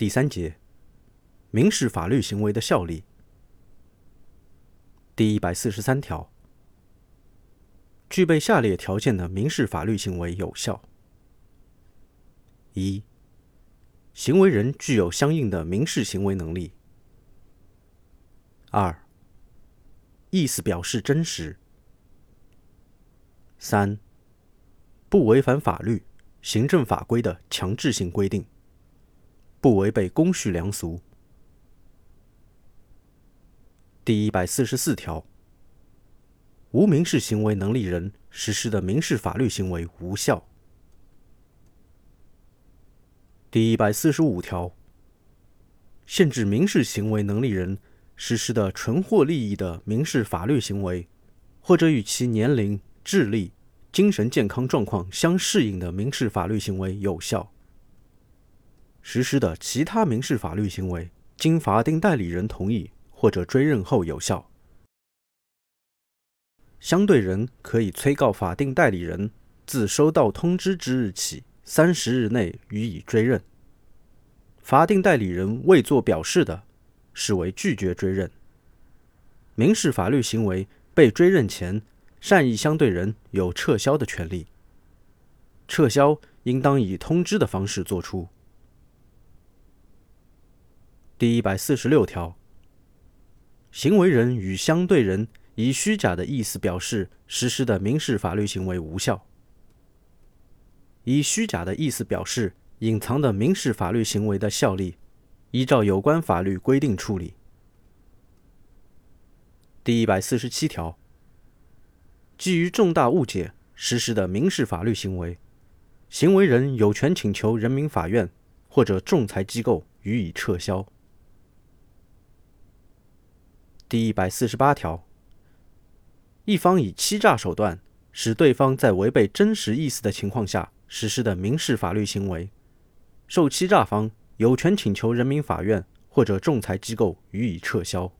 第三节，民事法律行为的效力。第一百四十三条，具备下列条件的民事法律行为有效：一、行为人具有相应的民事行为能力；二、意思表示真实；三、不违反法律、行政法规的强制性规定。不违背公序良俗。第一百四十四条，无民事行为能力人实施的民事法律行为无效。第一百四十五条，限制民事行为能力人实施的纯获利益的民事法律行为，或者与其年龄、智力、精神健康状况相适应的民事法律行为有效。实施的其他民事法律行为，经法定代理人同意或者追认后有效。相对人可以催告法定代理人自收到通知之日起三十日内予以追认。法定代理人未作表示的，视为拒绝追认。民事法律行为被追认前，善意相对人有撤销的权利。撤销应当以通知的方式作出。第一百四十六条，行为人与相对人以虚假的意思表示实施的民事法律行为无效。以虚假的意思表示隐藏的民事法律行为的效力，依照有关法律规定处理。第一百四十七条，基于重大误解实施的民事法律行为，行为人有权请求人民法院或者仲裁机构予以撤销。第一百四十八条，一方以欺诈手段使对方在违背真实意思的情况下实施的民事法律行为，受欺诈方有权请求人民法院或者仲裁机构予以撤销。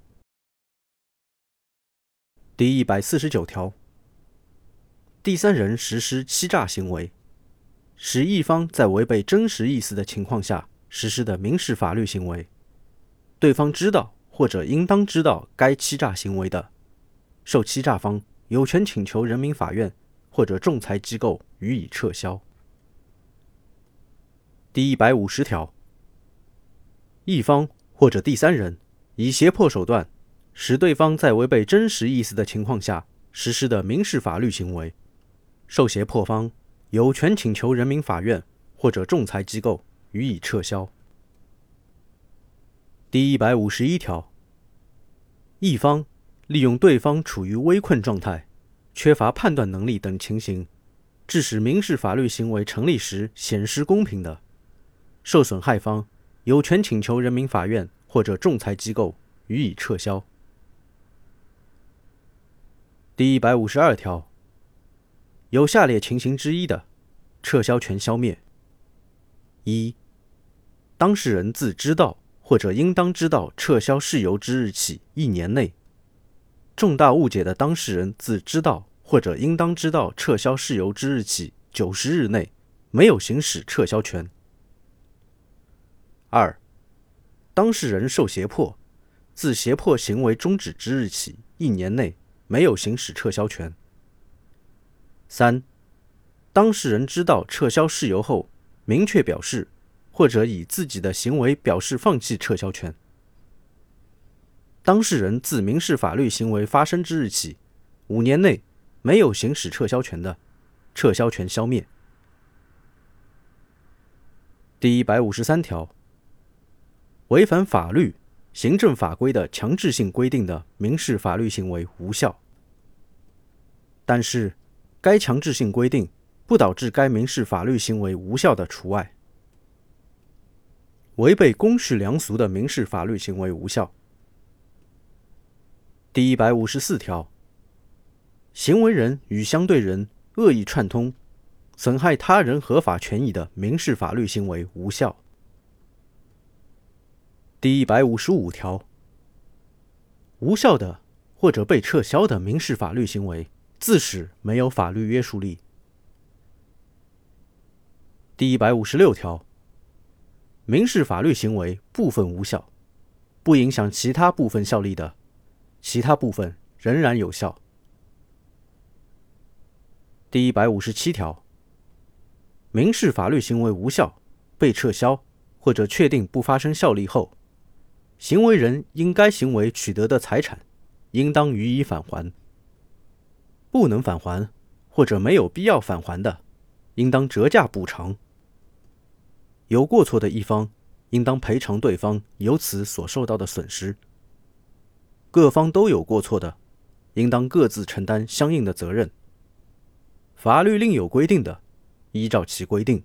第一百四十九条，第三人实施欺诈行为，使一方在违背真实意思的情况下实施的民事法律行为，对方知道。或者应当知道该欺诈行为的，受欺诈方有权请求人民法院或者仲裁机构予以撤销。第一百五十条，一方或者第三人以胁迫手段使对方在违背真实意思的情况下实施的民事法律行为，受胁迫方有权请求人民法院或者仲裁机构予以撤销。第一百五十一条。一方利用对方处于危困状态、缺乏判断能力等情形，致使民事法律行为成立时显失公平的，受损害方有权请求人民法院或者仲裁机构予以撤销。第一百五十二条，有下列情形之一的，撤销权消灭：一、当事人自知道。或者应当知道撤销事由之日起一年内，重大误解的当事人自知道或者应当知道撤销事由之日起九十日内没有行使撤销权。二、当事人受胁迫，自胁迫行为终止之日起一年内没有行使撤销权。三、当事人知道撤销事由后，明确表示。或者以自己的行为表示放弃撤销权。当事人自民事法律行为发生之日起五年内没有行使撤销权的，撤销权消灭。第一百五十三条，违反法律、行政法规的强制性规定的民事法律行为无效，但是该强制性规定不导致该民事法律行为无效的除外。违背公序良俗的民事法律行为无效。第一百五十四条，行为人与相对人恶意串通，损害他人合法权益的民事法律行为无效。第一百五十五条，无效的或者被撤销的民事法律行为，自始没有法律约束力。第一百五十六条。民事法律行为部分无效，不影响其他部分效力的，其他部分仍然有效。第一百五十七条，民事法律行为无效、被撤销或者确定不发生效力后，行为人因该行为取得的财产，应当予以返还。不能返还或者没有必要返还的，应当折价补偿。有过错的一方，应当赔偿对方由此所受到的损失。各方都有过错的，应当各自承担相应的责任。法律另有规定的，依照其规定。